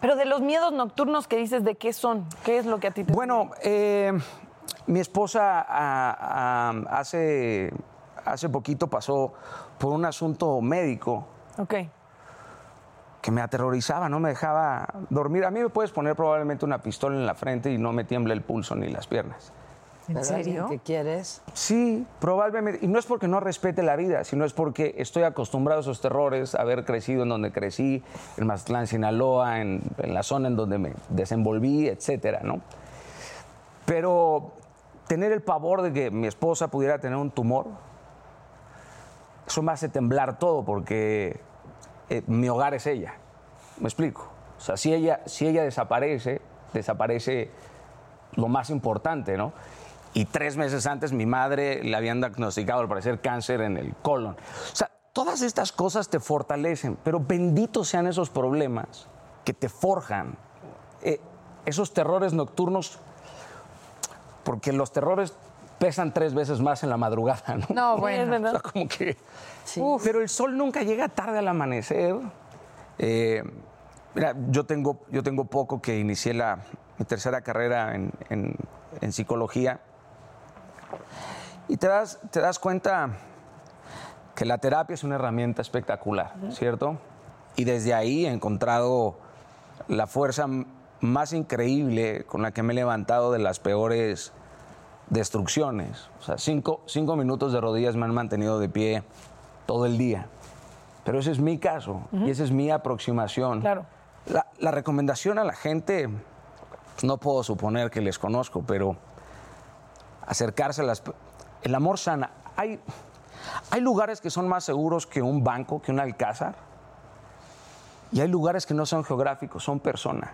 Pero de los miedos nocturnos que dices, ¿de qué son? ¿Qué es lo que a ti te Bueno, eh, mi esposa hace, hace poquito pasó por un asunto médico Ok. que me aterrorizaba, no me dejaba dormir. A mí me puedes poner probablemente una pistola en la frente y no me tiembla el pulso ni las piernas. ¿En ¿Pero serio? que quieres? Sí, probablemente. Y no es porque no respete la vida, sino es porque estoy acostumbrado a esos terrores, haber crecido en donde crecí, en Mazatlán, Sinaloa, en, en la zona en donde me desenvolví, etcétera, ¿no? Pero tener el pavor de que mi esposa pudiera tener un tumor, eso me hace temblar todo porque eh, mi hogar es ella. ¿Me explico? O sea, si ella, si ella desaparece, desaparece lo más importante, ¿no? Y tres meses antes mi madre le habían diagnosticado al parecer cáncer en el colon. O sea, todas estas cosas te fortalecen, pero benditos sean esos problemas que te forjan, eh, esos terrores nocturnos, porque los terrores pesan tres veces más en la madrugada, ¿no? No, es (laughs) bueno. verdad. O sea, como que... Pero el sol nunca llega tarde al amanecer. Eh, mira, yo tengo, yo tengo poco que inicié la, mi tercera carrera en, en- en psicología. Y te das, te das cuenta que la terapia es una herramienta espectacular, ¿cierto? Y desde ahí he encontrado la fuerza más increíble con la que me he levantado de las peores destrucciones. O sea, cinco, cinco minutos de rodillas me han mantenido de pie todo el día. Pero ese es mi caso y esa es mi aproximación. Claro. La, la recomendación a la gente, pues, no puedo suponer que les conozco, pero acercarse a las... El amor sana. Hay, Hay lugares que son más seguros que un banco, que un alcázar. Y hay lugares que no son geográficos, son personas.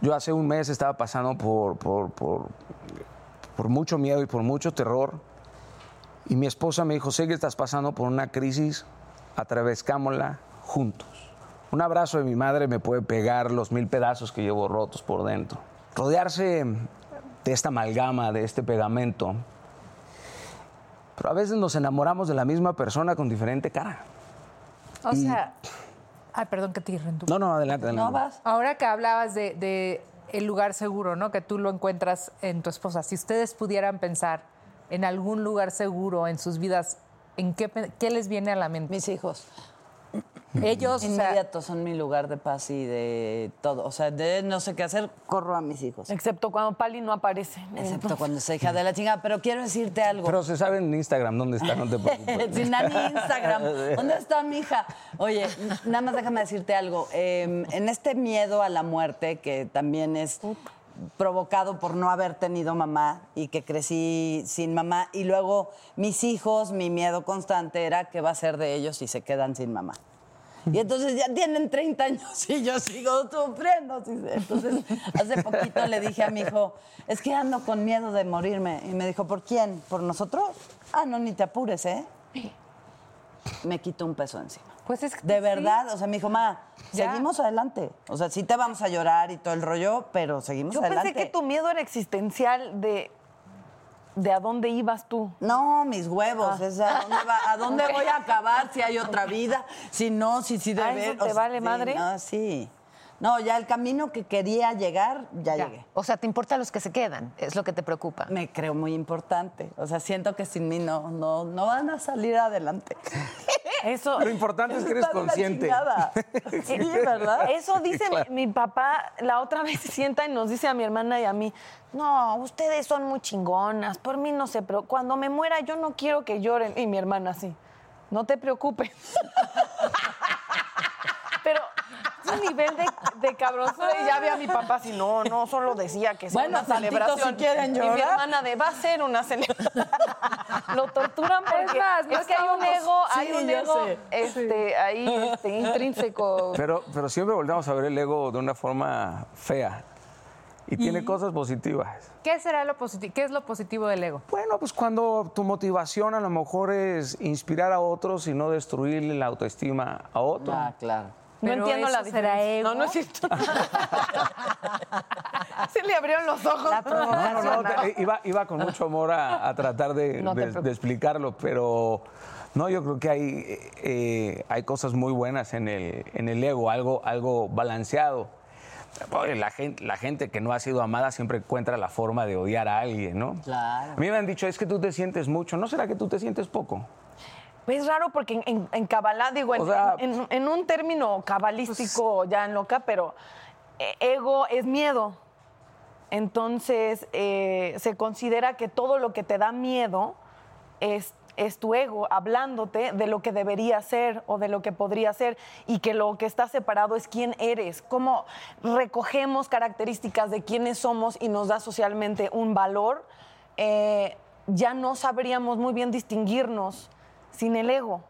Yo hace un mes estaba pasando por, por, por, por mucho miedo y por mucho terror. Y mi esposa me dijo, sé que estás pasando por una crisis, atravescámosla juntos. Un abrazo de mi madre me puede pegar los mil pedazos que llevo rotos por dentro. Rodearse de esta amalgama, de este pegamento. Pero a veces nos enamoramos de la misma persona con diferente cara. O Y- sea, ay, perdón que te interrumpí. No, no, adelante, adelante. Ahora que hablabas de, de el lugar seguro, ¿no? Que tú lo encuentras en tu esposa. Si ustedes pudieran pensar en algún lugar seguro en sus vidas, ¿en qué, qué les viene a la mente? Mis hijos. Ellos, o sea, Inmediatos son mi lugar de paz y de todo. O sea, de no sé qué hacer, corro a mis hijos. Excepto cuando Pali no aparece. Excepto cuando se hija de la chingada. Pero quiero decirte algo. Pero se sabe en Instagram dónde está, no te preocupes. (laughs) Sin nada ni Instagram. (laughs) ¿Dónde está mi hija? Oye, nada más déjame decirte algo. Eh, en este miedo a la muerte, que también es provocado por no haber tenido mamá y que crecí sin mamá, y luego mis hijos, mi miedo constante era qué va a ser de ellos si se quedan sin mamá. Y entonces ya tienen 30 años y yo sigo sufriendo. Entonces, hace poquito le dije a mi hijo, es que ando con miedo de morirme. Y me dijo, ¿por quién? ¿Por nosotros? Ah, no, ni te apures, ¿eh? Me quito un peso encima. Pues es De verdad, o sea, me dijo, ma, Ya. seguimos adelante. O sea, sí te vamos a llorar y todo el rollo, pero seguimos Yo adelante. pensé que tu miedo era existencial de, de a dónde ibas tú. No, mis huevos. Ah. es a, dónde va- a dónde (laughs) voy a acabar si hay otra vida. Si no, si sí de ¿Ah, ver- eso te o vale madre? No, sí. No, ya el camino que quería llegar, ya, llegué. O sea, ¿te importa los que se quedan? Es lo que te preocupa. Me creo muy importante. O sea, siento que sin mí no, no, no van a salir adelante. (laughs) Eso, Lo importante es que eres consciente. (laughs) Sí, ¿verdad? Eso dice mi, mi papá, la otra vez se sienta y nos dice a mi hermana y a mí, no, ustedes son muy chingonas, por mí no se pero Cuando me muera yo no quiero que lloren. Y mi hermana así, no te preocupes. (laughs) nivel de, de y ya ve a mi papá así, no, no, solo decía que sea Bueno, una celebración. si quieren Y mi llorar. hermana de, va a ser una celebración. Lo torturan porque Es más, no es que hay un ego, Sí, hay un ego este, ahí este, intrínseco. Pero, pero siempre volvemos a ver el ego de una forma fea. Y tiene cosas positivas. ¿qué será lo positivo? ¿Qué es lo positivo del ego? Bueno, pues cuando tu motivación a lo mejor es inspirar a otros y no destruirle la autoestima a otro. Ah, claro. No entiendo la diferencia. ego. No, no es cierto. (laughs) Se le abrieron los ojos. La No, no, no, te- iba, iba con mucho amor a, a tratar de, No te de- preocupes. de explicarlo, pero no, yo creo que hay, eh, hay cosas muy buenas en el, en el ego, algo, algo balanceado. La gente, la gente que no ha sido amada siempre encuentra la forma de odiar a alguien, ¿no? Claro. A mí me han dicho, es que tú te sientes mucho, ¿no será que tú te sientes poco? Pues es raro porque en, en, en Kabbalah, digo, en, O sea- en- en un término cabalístico ya en loca, pero eh, ego es miedo. Entonces, eh, se considera que todo lo que te da miedo es, es tu ego hablándote de lo que debería ser o de lo que podría ser y que lo que está separado es quién eres, cómo recogemos características de quiénes somos y nos da socialmente un valor, eh, ya no sabríamos muy bien distinguirnos sin el ego.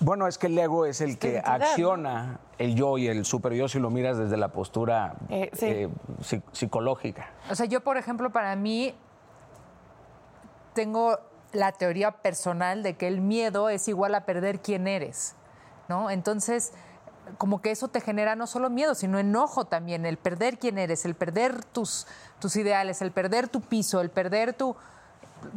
Bueno, es que el ego es el que acciona el yo y el super yo si lo miras desde la postura Eh, sí. eh, psi- psicológica. O sea, yo, por ejemplo, para mí tengo la teoría personal de que el miedo es igual a perder quién eres, ¿no? Entonces, como que eso te genera no solo miedo, sino enojo también, el perder quién eres, el perder tus, tus ideales, el perder tu piso, el perder tu,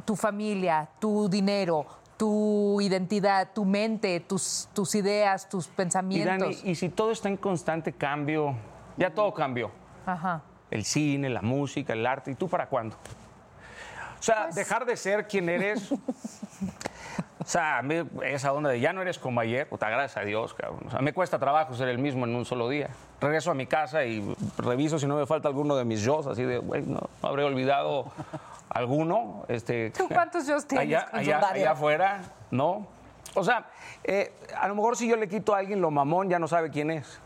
tu familia, tu dinero, tu identidad, tu mente, tus, tus ideas, tus Y pensamientos. Dani, y si todo está en constante cambio, ya todo cambió. Ajá. El cine, la música, el arte, ¿y tú para cuándo? O sea, Pues dejar de ser quien eres. (laughs) o sea, a mí esa onda de ya no eres como ayer, puta, gracias a Dios, cabrón. O sea, me cuesta trabajo ser el mismo en un solo día. Regreso a mi casa y reviso si no me falta alguno de mis yo, así de, güey, no, no habré olvidado alguno. Este, ¿Tú cuántos (laughs) tienes, Allá, allá, allá afuera, ¿no? O sea, eh, a lo mejor si yo le quito a alguien lo mamón, ya no sabe quién es.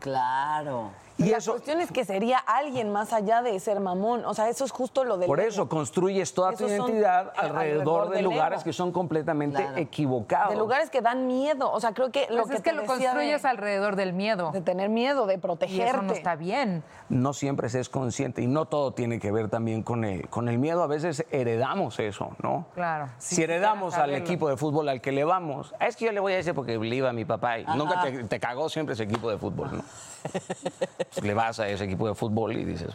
Claro. Y la eso- cuestión es que sería alguien más allá de ser mamón. O sea, eso es justo lo del Por ego. eso construyes toda tu Esos identidad alrededor, alrededor de lugares ego. que son completamente Claro. equivocados. De lugares que dan miedo. O sea, creo que lo Pues que es que te lo decía construyes de, alrededor del miedo. de tener miedo, de Y protegerte. eso no está bien. no siempre se es consciente y no todo tiene que ver también con el, con el miedo. A veces heredamos eso, ¿no? Claro. si heredamos al saberlo. equipo de fútbol al que le vamos, "Ah, es que yo le voy a ese porque le iba a mi papá y nunca te, te cagó siempre ese equipo de fútbol, ¿no? Pues le vas a ese equipo de fútbol y dices,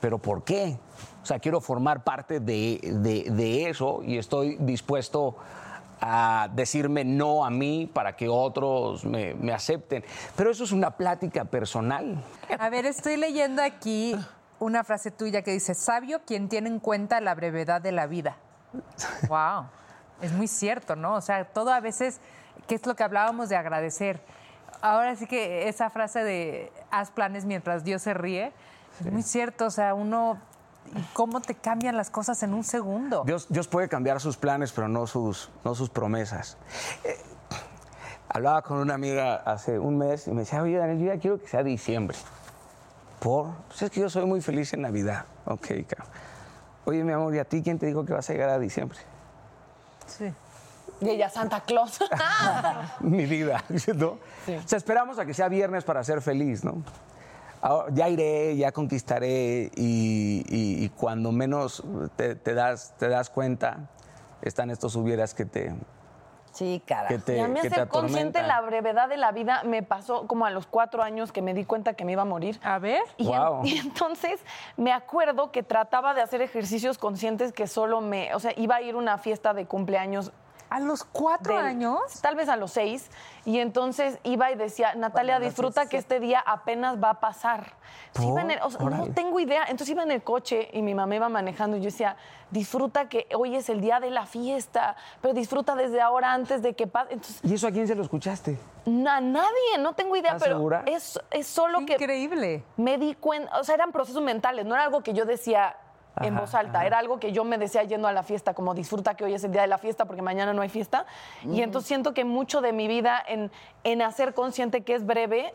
¿pero por qué? O sea, quiero formar parte de, de- de eso y estoy dispuesto a decirme no a mí para que otros me, me acepten. Pero eso es una plática personal. A ver, estoy leyendo aquí una frase tuya que dice, sabio quien tiene en cuenta la brevedad de la vida. Wow. Es muy cierto, ¿no? O sea, todo a veces, que es lo que hablábamos de agradecer. Ahora sí que esa frase de haz planes mientras Dios se ríe, es muy cierto. O sea, uno, y cómo te cambian las cosas en un segundo. Dios, Dios puede cambiar sus planes, pero no sus, no sus promesas. Eh, hablaba con una amiga hace un mes y me decía, oye, Daniel, yo ya quiero que sea diciembre. ¿Por? Pues es que yo soy muy feliz en Navidad. Ok, cabrón. Oye, mi amor, ¿y a ti quién te dijo que vas a llegar a diciembre? Sí. Y ella, Santa Claus. (laughs) Mi vida, (laughs) ¿no? O sea, esperamos a que sea viernes para ser feliz, ¿no? Ahora, ya iré, ya conquistaré y, y- y cuando menos te, te das, te das cuenta, están estos hubieras que te, Sí, cara. que te, y a mí que ser consciente la brevedad de la vida me pasó como a los cuatro años que me di cuenta que me iba a morir. A ver. Y, en- Wow. (laughs) y entonces me acuerdo que trataba de hacer ejercicios conscientes que solo me, o sea, iba a ir a una fiesta de cumpleaños ¿A los cuatro del- años? Tal vez a los seis. Y entonces iba y decía, Natalia, Bueno, disfruta que este día apenas va a pasar. Sí, iba en el- o sea, no tengo idea. Entonces iba en el coche y mi mamá iba manejando y yo decía, disfruta que hoy es el día de la fiesta, pero disfruta desde ahora antes de que pase. Entonces, ¿Y eso a quién se lo escuchaste? no, a nadie, no tengo idea, ¿Estás pero segura? es, es solo que Increíble. me di cuenta, o sea, eran procesos mentales, no era algo que yo decía en Ajá, voz alta, ajá. era algo que yo me decía yendo a la fiesta, como disfruta que hoy es el día de la fiesta porque mañana no hay fiesta. Y entonces siento que mucho de mi vida en, en hacer consciente que es breve,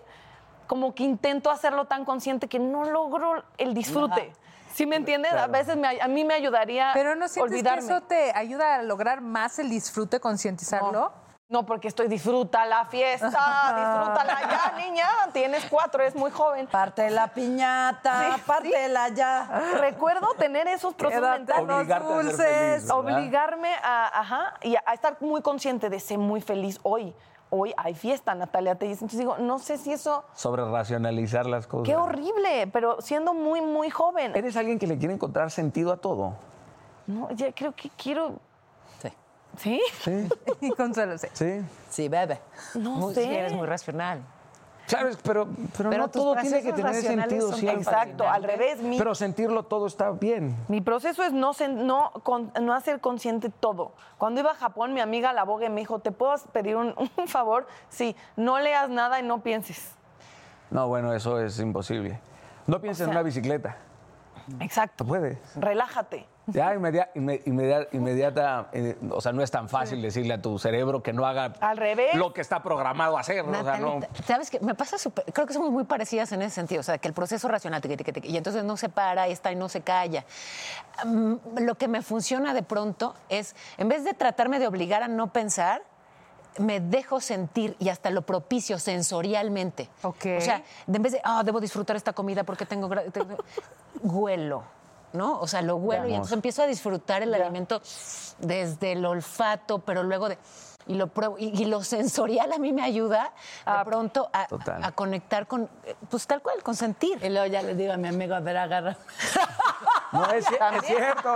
como que intento hacerlo tan consciente que no logro el disfrute. ¿Sí me entiendes? A veces me a mí me ayudaría Pero ¿no sientes olvidarme. que eso te ayuda a lograr más el disfrute, concientizarlo? No. No, porque estoy disfruta la fiesta, (laughs) disfrútala ya, niña. Tienes cuatro, eres muy joven. Parte la piñata, Sí, pártela ya. Recuerdo tener esos procesos mentales. dulces. feliz, obligarme a, ajá, y a, a estar muy consciente de ser muy feliz hoy. Hoy hay fiesta, Natalia te dice. Entonces digo, no sé si eso, Sobre racionalizar las cosas. qué horrible, pero siendo muy, muy joven. Eres alguien que le quiere encontrar sentido a todo. No, ya creo que quiero, Sí. ¿sí? (laughs) Consuelo, sí. sí. Sí, bebe. No Muy- sé. sí, eres muy racional. Claro, es- pero, pero, Pero no tus todo tiene que tener sentido siempre. Exacto, al revés. Mi, Pero sentirlo todo está bien. mi proceso es no, sen- no, con- no hacer consciente todo. Cuando iba a Japón, mi amiga la bogue me dijo, ¿te puedo pedir un, (laughs) un favor? Sí, no leas nada y no pienses. No, bueno, eso es imposible. No pienses en una bicicleta. Exacto. No puedes. Relájate. Ya inmedia- inme- inmedia- inmediata, eh, o sea, no es tan fácil decirle a tu cerebro que no haga Al revés. lo que está programado a hacer. ¿no? O sea, no. ¿Sabes qué? Me pasa súper. Creo que somos muy parecidas en ese sentido. O sea, que el proceso racional. tiqui, tiqui, tiqui, y entonces no se para, y está y no se calla. Mm, lo que me funciona de pronto es, en vez de tratarme de obligar a no pensar, me dejo sentir y hasta lo propicio sensorialmente. O sea, de- en vez de, ah, debo disfrutar esta comida porque tengo-", (laughs) huelo. ¿No? O sea, lo huelo y entonces empiezo a disfrutar el alimento desde el olfato, pero luego de. Y lo pruebo. Y, y lo sensorial a mí me ayuda de pronto a, a conectar con, pues tal cual, con sentir. Y luego ya le digo a mi amigo, a ver, agarra. No, es, (laughs) es cierto.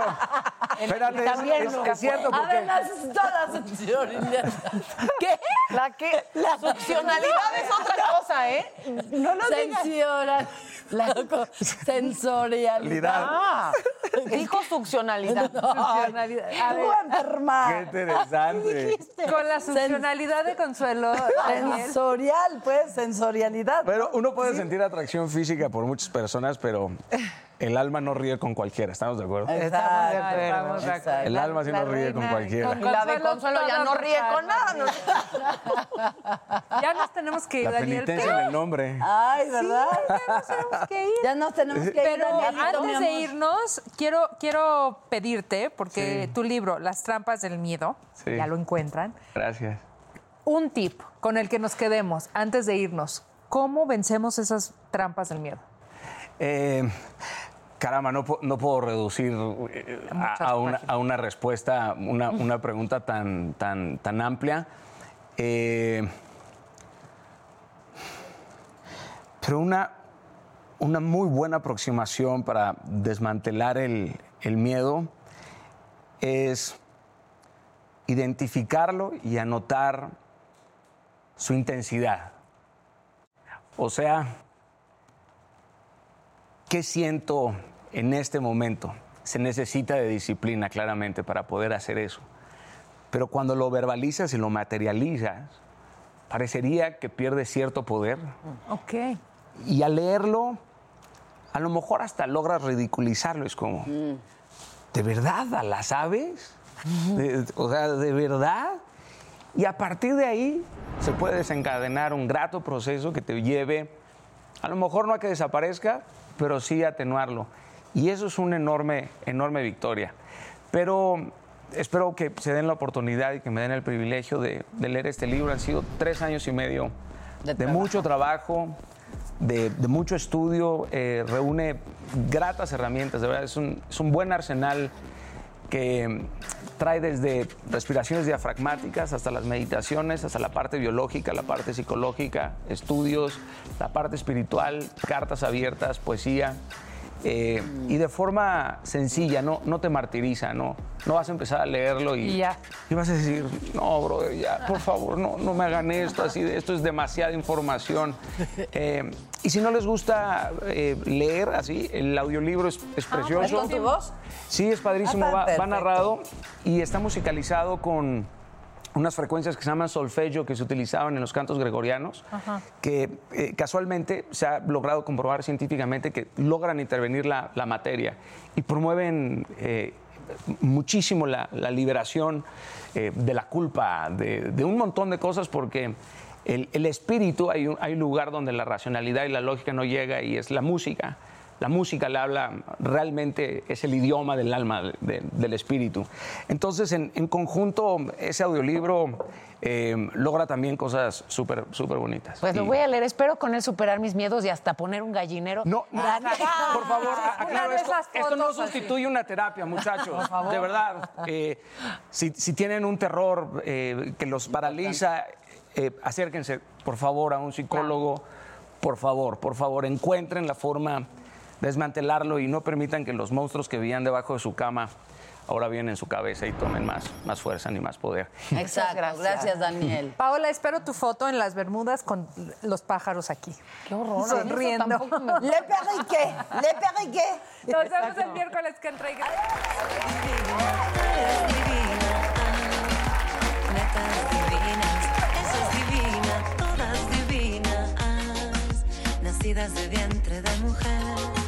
Espérate, es- también es, cierto porque... Adelante, todas sensibilidades. (laughs) ¿Qué? La que la succionalidad es otra cosa, ¿eh? No lo digas. Sensorial. Sensorialidad. Ah, dijo succionalidad. Funcionalidad. A ver, Tú, enferma. Qué interesante. Con la funcionalidad de Consuelo, Sensorial, pues, sensorialidad. Pero uno puede sentir atracción física por muchas personas, pero el alma no ríe con cualquiera, ¿estamos de acuerdo? Estamos de acuerdo. Estamos de acuerdo. El alma sí no ríe con cualquiera. Con la de Consuelo ya no ríe con nada. no- Ya nos tenemos que ir, La Daniel. penitencia en el nombre. Ay, ¿verdad? Ya nos tenemos que ir. (laughs) Ya nos tenemos que ir, Pero Danielito, mi antes de irnos, quiero, quiero pedirte, porque Sí. tu libro, Las trampas del miedo, Sí. ya lo encuentran, Gracias. un tip con el que nos quedemos antes de irnos. ¿Cómo vencemos esas trampas del miedo? Eh, caramba, no, no puedo reducir eh, a, Muchas a una, páginas. a una respuesta, una, una pregunta tan, tan, tan amplia. Eh, pero una, una muy buena aproximación para desmantelar el, el miedo es identificarlo y anotar su intensidad. O sea, ¿qué siento en este momento? Se necesita de disciplina, claramente, para poder hacer eso. Pero cuando lo verbalizas y lo materializas, parecería que pierde cierto poder. Ok. Y al leerlo, a lo mejor hasta logras ridiculizarlo. Es como, ¿de verdad la sabes? De- o sea, ¿de verdad? Y a partir de ahí se puede desencadenar un grato proceso que te lleve, a lo mejor no a que desaparezca, pero sí atenuarlo. Y eso es una enorme, enorme victoria. Pero espero que se den la oportunidad y que me den el privilegio de, de leer este libro. Han sido tres años y medio De de, mucho trabajo, de, de mucho estudio, eh, reúne gratas herramientas, de verdad, es un, es un buen arsenal que trae desde respiraciones diafragmáticas hasta las meditaciones, hasta la parte biológica, la parte psicológica, estudios, la parte espiritual, cartas abiertas, poesía. Eh, y de forma sencilla, no, no te martiriza, no, no vas a empezar a leerlo y, Y ya. y vas a decir, no, bro, ya, por favor, no, no me hagan esto, así, esto es demasiada información. (laughs) Eh, y si no les gusta eh, leer así, el audiolibro es, es precioso. ¿Es con tu voz? Sí, es padrísimo, Ah, va, narrado y está musicalizado con unas frecuencias que se llaman solfeggio que se utilizaban en los cantos gregorianos, que eh, casualmente se ha logrado comprobar científicamente que logran intervenir la, la materia y promueven eh, muchísimo la, la liberación eh, de la culpa, de, de un montón de cosas porque... El, el espíritu, hay un, hay un lugar donde la racionalidad y la lógica no llega y es la música. La música le habla, realmente es el idioma del alma, de- del espíritu. Entonces, en, en conjunto, ese audiolibro eh, logra también cosas súper, súper bonitas. Pues lo Y- voy a leer. Espero con él superar mis miedos y hasta poner un gallinero. No, (laughs) no, Daniel. por favor, (laughs) aclaro esto. no así. sustituye una terapia, muchachos. (laughs) De verdad. Eh, si, si tienen un terror eh, que los paraliza, acérquense, por favor, a un psicólogo. Por favor, por favor, encuentren la forma desmantelarlo y no permitan que los monstruos que vivían debajo de su cama ahora vienen en su cabeza y tomen más, más fuerza ni más poder. Exacto. gracias. Gracias, Daniel. Paola, espero tu foto en las Bermudas con los pájaros aquí. Qué horror. Sonriendo. me- Le perriqué, le perriqué. Nos vemos el miércoles que entra. y gracias. Netas divinas, eso es divina, todas divinas, nacidas de vientre de mujer.